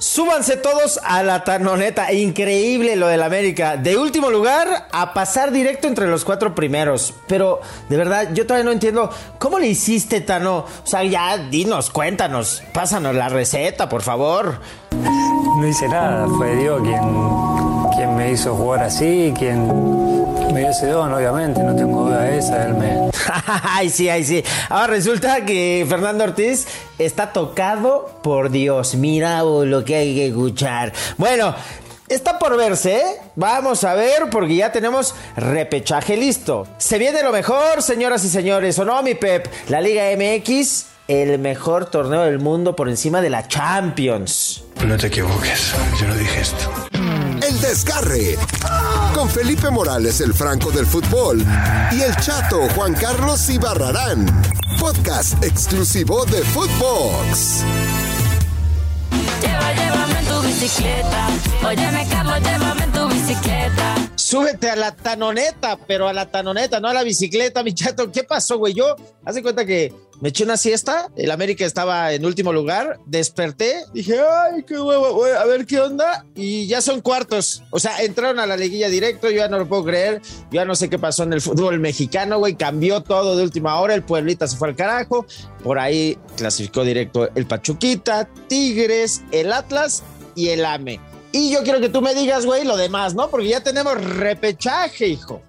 Súbanse todos a la tanoneta. Increíble lo del América. De último lugar a pasar directo entre los cuatro primeros. Pero de verdad, yo todavía no entiendo. ¿Cómo le hiciste, Tano? O sea, ya dinos, cuéntanos. Pásanos la receta, por favor. No hice nada. Fue Dios quien, quien me hizo jugar así, quien me dio ese don, obviamente. No tengo duda de esa. Él me. ay, sí, ay, sí. Ahora resulta que Fernando Ortiz está tocado por Dios. Mira lo que hay que escuchar. Bueno, Está por verse, ¿eh? Vamos a ver porque ya tenemos repechaje listo. Se viene lo mejor, señoras y señores, ¿o no, mi Pep? La Liga MX, el mejor torneo del mundo por encima de la Champions. No te equivoques, yo no dije esto. Desgarre. Con Felipe Morales, el franco del fútbol. Y el chato Juan Carlos Ibarrarán. Podcast exclusivo de Footbox. Llévame tu bicicleta. Óyeme, Carlos, llévame tu bicicleta. Súbete a la tanoneta, pero a la tanoneta, no a la bicicleta, mi chato. ¿Qué pasó, güey? Yo, hace cuenta que me eché una siesta, el América estaba en último lugar, desperté, dije, ay, qué huevo, güey, a ver qué onda, y ya son cuartos, o sea, entraron a la liguilla directo, yo ya no lo puedo creer, ya no sé qué pasó en el fútbol mexicano, güey, cambió todo de última hora, el Pueblita se fue al carajo, por ahí clasificó directo el Pachuquita, Tigres, el Atlas y el AME. Y yo quiero que tú me digas, güey, lo demás, ¿no? Porque ya tenemos repechaje, hijo.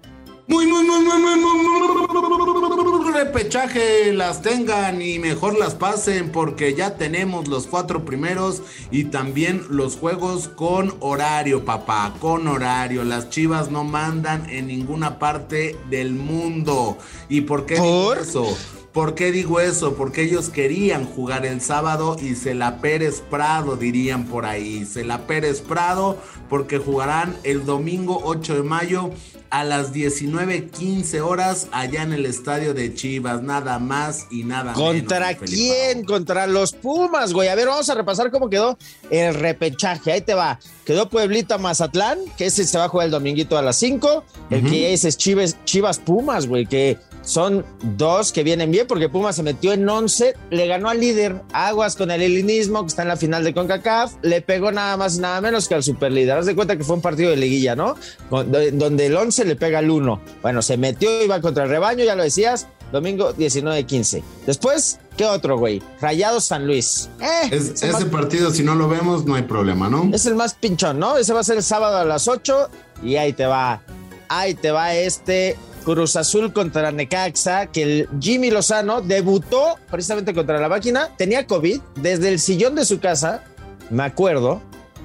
Muy, muy, muy, muy, muy, muy, repechaje las tengan y mejor las pasen porque ya tenemos los cuatro primeros y también los juegos con horario, papá, con horario. Las chivas no mandan en ninguna parte del mundo. ¿Y por qué ¿Por? eso? ¿Por qué digo eso? Porque ellos querían jugar el sábado y se la Pérez Prado, dirían por ahí. Se la Pérez Prado, porque jugarán el domingo 8 de mayo a las 19:15 horas allá en el estadio de Chivas. Nada más y nada ¿Contra menos. Felipe. quién? Contra los Pumas, güey. A ver, vamos a repasar cómo quedó el repechaje. Ahí te va. Quedó Pueblita Mazatlán, que ese se va a jugar el dominguito a las 5. El que ese es Chivas, Chivas Pumas, güey, que son dos que vienen bien porque Pumas se metió en 11, le ganó al líder Aguas con el helenismo que está en la final de CONCACAF, le pegó nada más y nada menos que al superlíder. Haz de cuenta que fue un partido de liguilla, ¿no? Donde el 11 le pega al 1. Bueno, se metió, iba contra el rebaño, ya lo decías, domingo 19-15. Después, ¿qué otro, güey? Rayados San Luis. Eh, Es- ese más- partido, si no lo vemos, no hay problema, ¿no? es el más pinchón, ¿no? Ese va a ser el sábado a las 8 y ahí te va. Ahí te va este Cruz Azul contra Necaxa, que el Jimmy Lozano debutó precisamente contra la máquina, tenía COVID, desde el sillón de su casa, me acuerdo,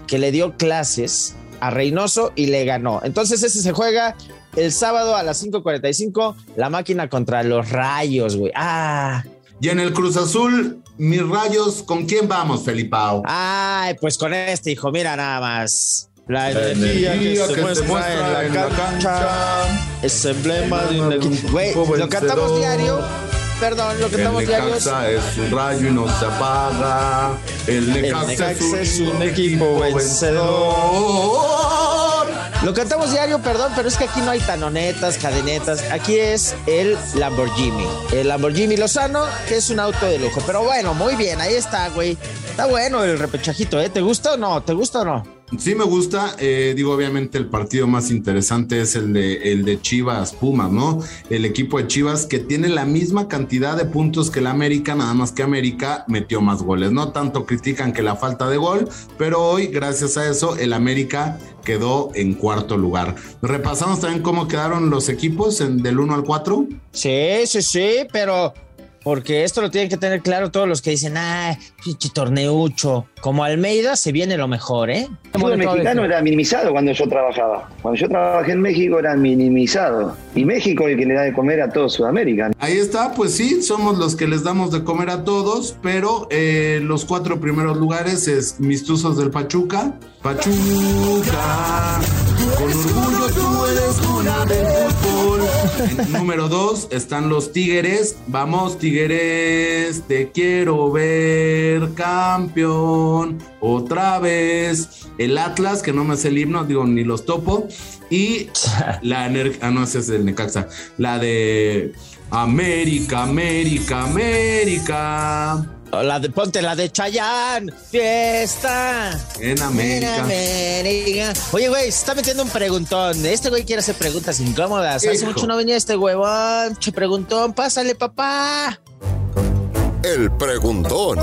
que le dio clases a Reynoso y le ganó. Entonces ese se juega el sábado a las 5.45, la máquina contra los rayos, güey. Ah, Y en el Cruz Azul, mis rayos, ¿con quién vamos, Felipao? Ay, pues con este, hijo, mira nada más. La La energía, energía que, se muestra, en la, cancha, es emblema de un equipo. Güey, lo cantamos diario. Perdón, lo cantamos diario. es un rayo y no se apaga. El Necaxa es un equipo vencedor. Lo cantamos diario, perdón, pero es que aquí no hay tanonetas, cadenetas. Aquí es el Lamborghini. El Lamborghini Lozano, que es un auto de lujo. Pero bueno, muy bien, ahí está, güey. Está bueno el repechajito, ¿eh? ¿Te gusta o no? ¿Te gusta o no? Sí me gusta, eh, digo obviamente el partido más interesante es el de, el de Chivas Pumas, ¿no? El equipo de Chivas que tiene la misma cantidad de puntos que el América, nada más que América metió más goles, no tanto critican que la falta de gol, pero hoy gracias a eso el América quedó en cuarto lugar. Repasamos también cómo quedaron los equipos en, del 1 al 4. Sí, sí, sí, pero porque esto lo tienen que tener claro todos los que dicen, ah, pinche torneucho. Como Almeida se viene lo mejor, ¿eh? El fútbol mexicano era minimizado cuando yo trabajaba. Cuando yo trabajé en México era minimizado. Y México es el que le da de comer a todo Sudamérica. Ahí está, pues sí, somos los que les damos de comer a todos, pero eh, los cuatro primeros lugares es mis Tuzos del Pachuca. Pachuca, con orgullo tú eres cuna del fútbol. En número dos están los Tigres. Vamos, Tigres, te quiero ver campeón otra vez. El Atlas, que no me hace el himno, digo, ni los topo. Y la energía, ah, no, ese es el Necaxa. La de América, América, América. La de, ponte la de Chayanne. Fiesta. En América. En América. Oye, güey, se está metiendo un preguntón. Este güey quiere hacer preguntas incómodas. Hace Hijo. mucho no venía este huevón. Che preguntón, pásale, papá. El preguntón.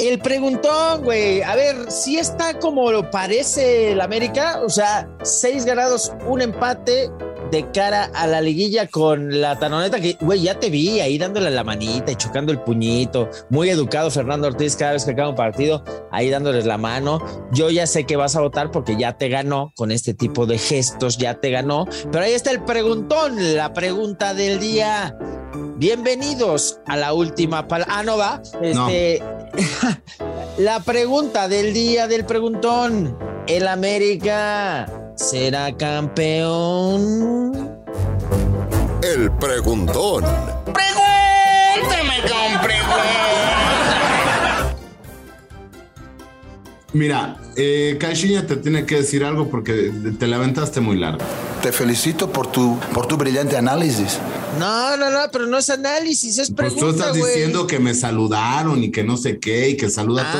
El preguntón, güey. A ver, si está como lo parece el América, o sea, seis ganados, un empate de cara a la liguilla con la tanoneta que, güey, ya te vi ahí dándole la manita y chocando el puñito. Muy educado Fernando Ortiz cada vez que acaba un partido, ahí dándoles la mano. Yo ya sé que vas a votar porque ya te ganó con este tipo de gestos, ya te ganó. Pero ahí está el preguntón, la pregunta del día. Bienvenidos a la última palabra. Ah, no va. Este, la pregunta del día del preguntón. ¿El América será campeón? El preguntón. Mira, eh, Caixinha te tiene que decir algo porque te la aventaste muy largo. Te felicito por tu, por tu brillante análisis. No, no, no, pero no es análisis, es Pues pregunta, tú estás diciendo que me saludaron y que no sé qué y que saluda a Ah.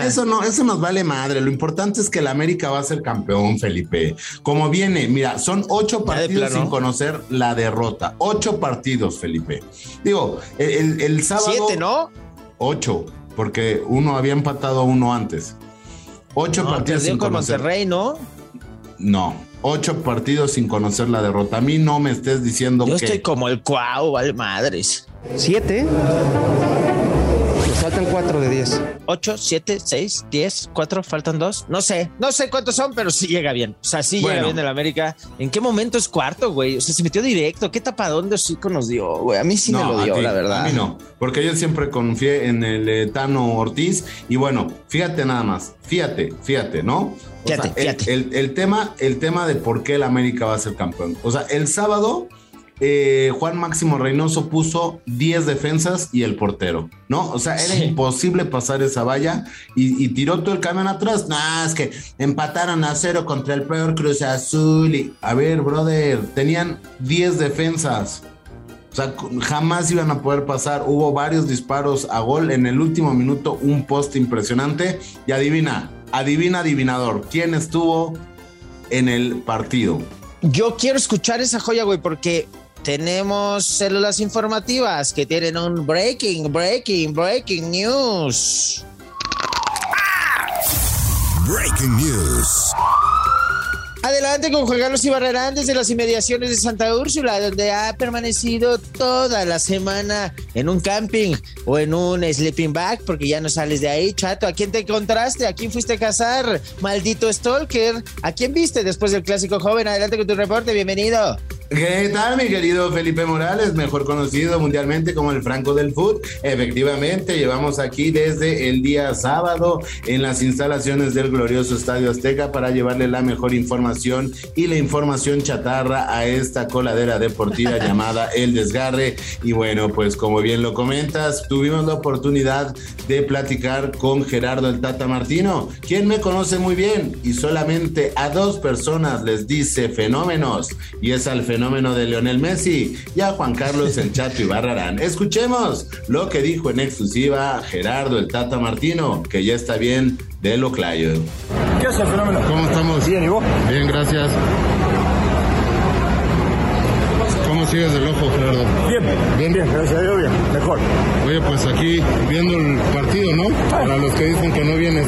todos. Eso no, eso nos vale madre. Lo importante es que el América va a ser campeón, Felipe. Como viene, mira, son ocho partidos sin conocer la derrota. Ocho partidos, Felipe. Digo, el, el- el sábado. Siete, ¿no? Ocho, porque uno había empatado a uno antes. Ocho No, partidos sin con conocer. Monterrey, ¿no? No, ocho partidos sin conocer la derrota. A mí no me estés diciendo Yo que. estoy como el cuau, vale madres. Siete. Faltan cuatro de diez. 8, 7, 6, 10, 4, faltan dos. No sé, no sé cuántos son, pero sí llega bien. O sea, sí llega bien el América. ¿En qué momento es cuarto, güey? O sea, se metió directo. ¿Qué tapadón de hocico nos dio, güey? A mí sí me lo dio, ti, la verdad. A mí no, porque yo siempre confié en el eh, Tano Ortiz. Y bueno, fíjate nada más, fíjate, fíjate, ¿no? O Fíjate, sea, el- fíjate. El, el tema, el tema de por qué el América va a ser campeón. O sea, el sábado. Eh, Juan Máximo Reynoso puso 10 defensas y el portero, ¿no? O sea, era Sí. imposible pasar esa valla y, y tiró todo el camión atrás. Nah, es que empataron a cero contra el peor Cruz Azul. Y, a ver, brother, tenían 10 defensas. O sea, jamás iban a poder pasar. Hubo varios disparos a gol. En el último minuto, un poste impresionante. Y adivina, adivina, adivinador, ¿quién estuvo en el partido? Yo quiero escuchar esa joya, güey, porque tenemos células informativas que tienen un breaking, breaking, breaking news. Breaking News. Adelante con Juan Carlos Ibarrarán desde las inmediaciones de Santa Úrsula, donde ha permanecido toda la semana en un camping o en un sleeping bag, porque ya no sales de ahí, chato. ¿A quién te encontraste? ¿A quién fuiste a cazar? Maldito Stalker. ¿A quién viste después del clásico joven? Adelante con tu reporte, bienvenido. ¿Qué tal, mi querido Felipe Morales, mejor conocido mundialmente como el Franco del Foot? Efectivamente, llevamos aquí desde el día sábado en las instalaciones del glorioso Estadio Azteca para llevarle la mejor información y la información chatarra a esta coladera deportiva llamada El Desgarre. Y bueno, pues como bien lo comentas, tuvimos la oportunidad de platicar con Gerardo el Tata Martino, quien me conoce muy bien y solamente a dos personas les dice fenómenos y es al fenómeno de Leonel Messi y a Juan Carlos el Chato Ibarrarán. Escuchemos lo que dijo en exclusiva Gerardo el Tata Martino, que ya está bien de lo clayo. ¿Qué hace el fenómeno? ¿Cómo estamos? Bien, ¿y vos? Bien, gracias. ¿Cómo sigues del ojo, Gerardo? Bien, bien, bien, gracias a Dios, bien, pues aquí viendo el partido, ¿no? Para los que dicen que no vienes.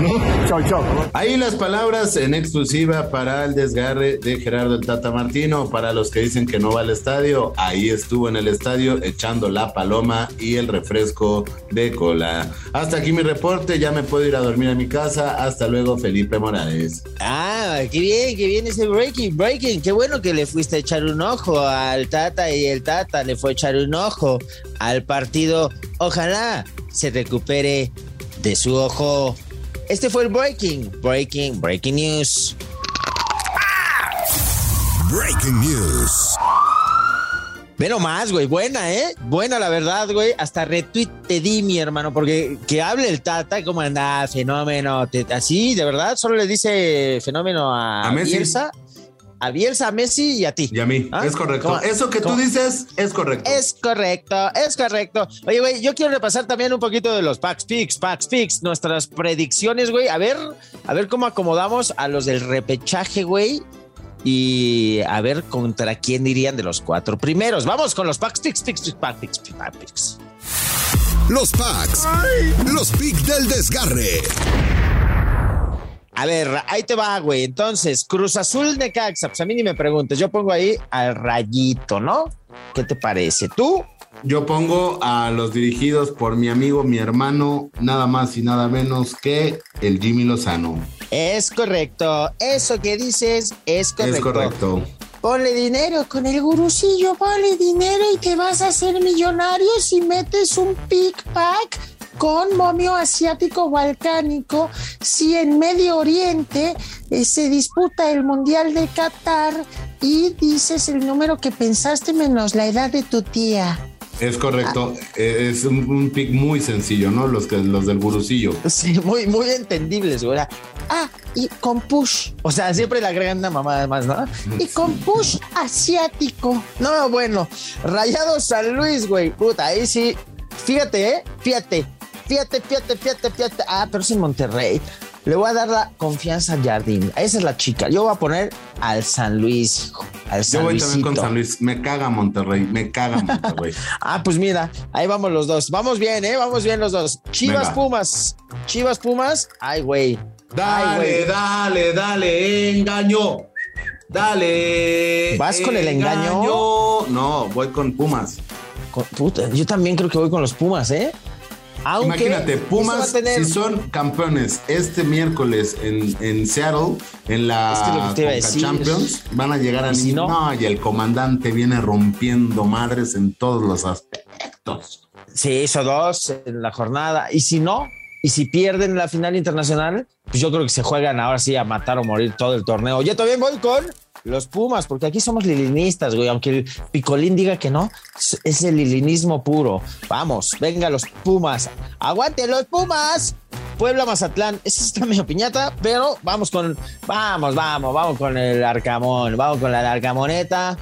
Chau, chau. Ahí las palabras en exclusiva para el desgarre de Gerardo el Tata Martino. Para los que dicen que no va al estadio, ahí estuvo en el estadio echando la paloma y el refresco de cola. Hasta aquí mi reporte, ya me puedo ir a dormir a mi casa. Hasta luego, Felipe Morales. Ah, qué bien, qué bien ese breaking, breaking. Qué bueno que le fuiste a echar un ojo al Tata y el Tata le fue a echar un ojo al partido. Ojalá se recupere de su ojo. Este fue el breaking, breaking, breaking news. Breaking News. Ve nomás, güey, buena, ¿eh? Buena la verdad, güey. Hasta retweet te di, mi hermano, porque que hable el Tata, ¿cómo anda? Fenómeno, te- así, de verdad, solo le dice fenómeno a, A Messi. A Bielsa, a Messi y a ti. Y a mí, ¿Ah? es correcto. ¿Cómo? Eso que tú dices es correcto. Es correcto, es correcto. Oye, güey, yo quiero repasar también un poquito de los Packs Picks, Packs Picks, nuestras predicciones, güey. A ver, a ver cómo acomodamos a los del repechaje, güey. Y a ver contra quién irían de los cuatro primeros. Vamos con los Packs Picks, Picks, Picks, Packs Picks, Packs Picks. Los packs. Los picks del desgarre. A ver, ahí te va, güey. Entonces, Cruz Azul de Caxa, pues a mí ni me preguntes. Yo pongo ahí al rayito, ¿no? ¿Qué te parece? ¿Tú? Yo pongo a los dirigidos por mi amigo, mi hermano, nada más y nada menos que el Jimmy Lozano. Es correcto. Eso que dices es correcto. Es correcto. Ponle dinero con el gurusillo, ponle dinero y te vas a hacer millonario si metes un pick pack con momio asiático balcánico. Si en Medio Oriente eh, se disputa el Mundial de Qatar y dices el número que pensaste menos la edad de tu tía. Es correcto. Eh, Es un, un pick muy sencillo, ¿no? Los, que, los del gurusillo. Sí, muy, muy entendibles, güey. Ah, y con push. O sea, siempre le agregan una mamá además, ¿no? Y con push asiático. No, bueno. Rayado San Luis, güey. Puta, ahí sí. Fíjate, ¿eh? Fíjate. Fíjate, fíjate, fíjate, fíjate. Ah, pero es en Monterrey. Le voy a dar la confianza al Jardín. Esa es la chica. Yo voy a poner al San Luis, hijo. Al San Yo voy también con. San Luis. Me caga Monterrey. Me caga Monterrey. Ah, pues mira, ahí vamos los dos. Vamos bien, ¿eh? Vamos bien los dos. Chivas Venga. Pumas. Chivas Pumas. Ay, güey. Ay, Dale, güey. dale, dale, engaño. Dale. ¿Vas con el engaño? No, voy con Pumas. Con- puta, yo también creo que voy con los Pumas, ¿eh? Aunque Imagínate, Pumas, tener- si son campeones este miércoles en, en Seattle, en la Es que decir. Champions, van a llegar a ¿Y si no? no? y el comandante viene rompiendo madres en todos los aspectos. Sí, hizo dos en la jornada. Y si no, y si pierden la final internacional, pues yo creo que se juegan ahora sí a matar o morir todo el torneo. Yo también voy con los Pumas, porque aquí somos lilinistas, güey. Aunque el Picolín diga que no, es- el lilinismo puro. Vamos, venga los Pumas. ¡Aguante los Pumas! Puebla Mazatlán, esa está medio piñata, pero vamos con, vamos, vamos, vamos con el Arcamón, vamos con la Arcamoneta.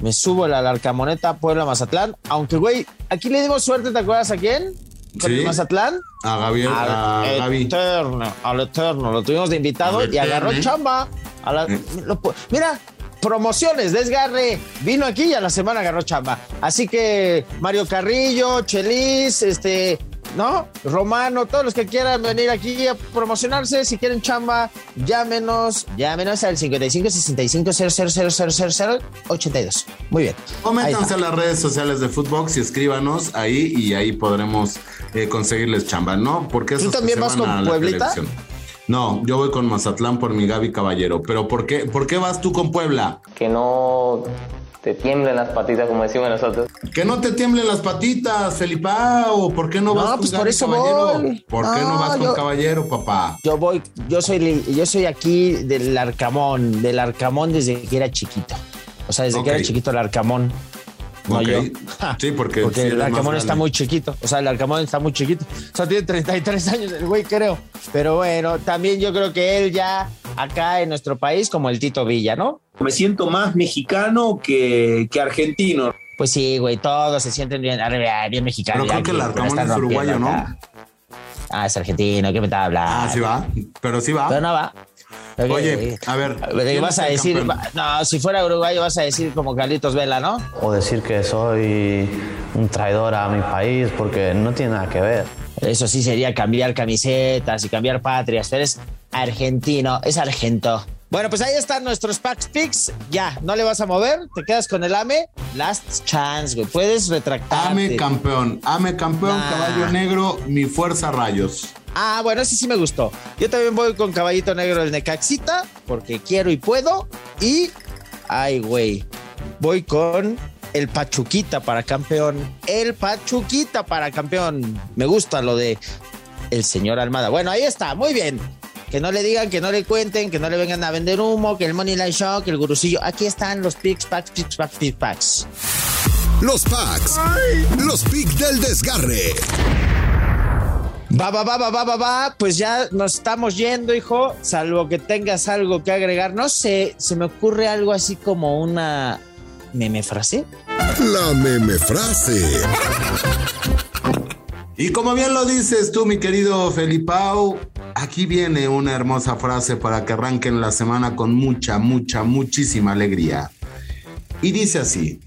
Me subo la Arcamoneta, Puebla Mazatlán. Aunque, güey, aquí le dimos suerte, ¿te acuerdas a quién? Con el Mazatlán. A Gabriel, a Al Gaby. Eterno, al Eterno. Lo tuvimos de invitado Al y agarró chamba. A la- Eh. lo mira, promociones, desgarre. Vino aquí y a la semana agarró chamba. Así que Mario Carrillo, Chelis, este, ¿no? Romano, todos los que quieran venir aquí a promocionarse, si quieren chamba, llámenos, llámenos al 55 65 000 82. Muy bien. Está. a las redes sociales de Footbox y escríbanos ahí y ahí podremos eh, conseguirles chamba, ¿no? Porque ¿Tú también vas con Pueblita? No, yo voy con Mazatlán por mi Gaby Caballero. Pero ¿por qué, ¿por qué vas tú con Puebla? que no te tiemblen las patitas como decimos nosotros. Que no te tiemblen las patitas, Felipao. ¿Por qué no No, vas con pues por Gaby eso Caballero? voy. ¿Por qué no vas con yo- Caballero, papá? Yo voy, yo soy, yo soy aquí del Arcamón, del Arcamón desde que era chiquito. O sea, desde que era chiquito el Arcamón. No yo. Sí, porque, Porque sí el Arcamón está muy chiquito. O sea, el Arcamón está muy chiquito. O sea, tiene 33 años el güey, creo. Pero bueno, también yo creo que él ya acá en nuestro país, como el Tito Villa, ¿no? Me siento más mexicano que, que argentino. Pues sí, güey, todos se sienten bien, arre, bien mexicanos. Pero creo que el Arcamón es uruguayo, ¿no? acá. Ah, es argentino, ¿qué me está hablando? Ah, sí va. Pero sí va. Pero no va. Oye, a ver. ¿De qué ¿quién vas a decir? No, si fuera uruguayo vas a decir como Carlitos Vela, ¿no? O decir que soy un traidor a mi país porque no tiene nada que ver. Eso sí sería cambiar camisetas y cambiar patrias. Pero es argentino, es argento. Bueno, pues ahí están nuestros packs picks. Ya, no le vas a mover, te quedas con el AME. Last chance, güey. Puedes retractarte. Ame campeón, ame campeón, Nah. caballo negro, mi fuerza rayos. Ah, bueno, ese sí me gustó. Yo también voy con Caballito Negro del Necaxita, porque quiero y puedo. Y, ay, güey, voy con el Pachuquita para campeón. El Pachuquita para campeón. Me gusta lo de el señor Almada. Bueno, ahí está, muy bien. Que no le digan, que no le cuenten, que no le vengan a vender humo, que el Money Line Show, que el gurusillo. Aquí están los picks, packs, picks, packs, picks, packs. Los packs. Los picks del desgarre. Va, va, va, va, va, va, va. Pues ya nos estamos yendo, hijo. Salvo que tengas algo que agregar. No sé, se me ocurre algo así como una meme frase. La meme frase. Y como bien lo dices tú, mi querido Felipao, aquí viene una hermosa frase para que arranquen la semana con mucha, mucha, muchísima alegría. Y dice así,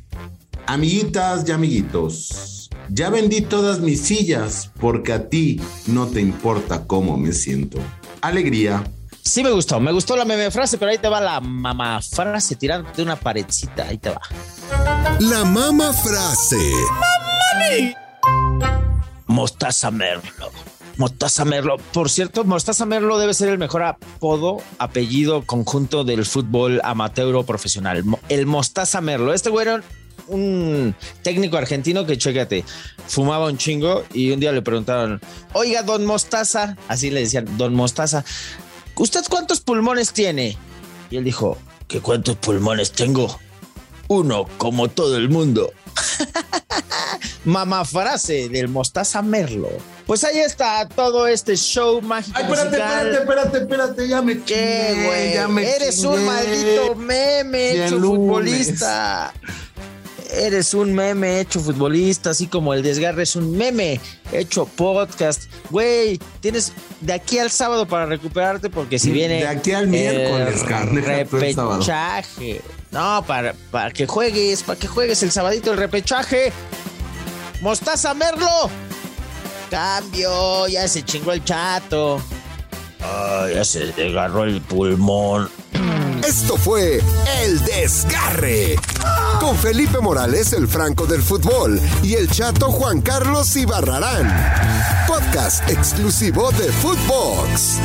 amiguitas y amiguitos, ya vendí todas mis sillas porque a ti no te importa cómo me siento. Alegría. Sí me gustó, me gustó la meme frase, pero ahí te va la mamá frase tirando de una paredcita, ahí te va. La mama frase. Mostaza Merlo. Mostaza Merlo. Por cierto, Mostaza Merlo debe ser el mejor apodo, apellido conjunto del fútbol amateur o profesional. El Mostaza Merlo. Este güey era un técnico argentino que, chécate, fumaba un chingo y un día le preguntaron, oiga, don Mostaza, así le decían, don Mostaza, ¿usted cuántos pulmones tiene? Y él dijo, ¿qué cuántos pulmones tengo? Uno, como todo el mundo. Mamá frase del Mostaza Merlo. Pues ahí está todo este show mágico. Ay, espérate, musical. espérate, espérate, espérate, ya me ¿Qué, güey? ya me Eres un maldito meme hecho lunes. futbolista. Eres un meme hecho futbolista, así como el desgarre es un meme hecho podcast. Güey, tienes de aquí al sábado para recuperarte porque si viene... De aquí al miércoles, carne. Repechaje. No, para, para que juegues, para que juegues el sabadito el repechaje. Mostaza Merlo. Cambio, ya se chingó el chato. Ay, ya se desgarró el pulmón. Esto fue El Desgarre. Con Felipe Morales, el Franco del Fútbol, y el chato Juan Carlos Ibarrarán. Podcast exclusivo de Footbox.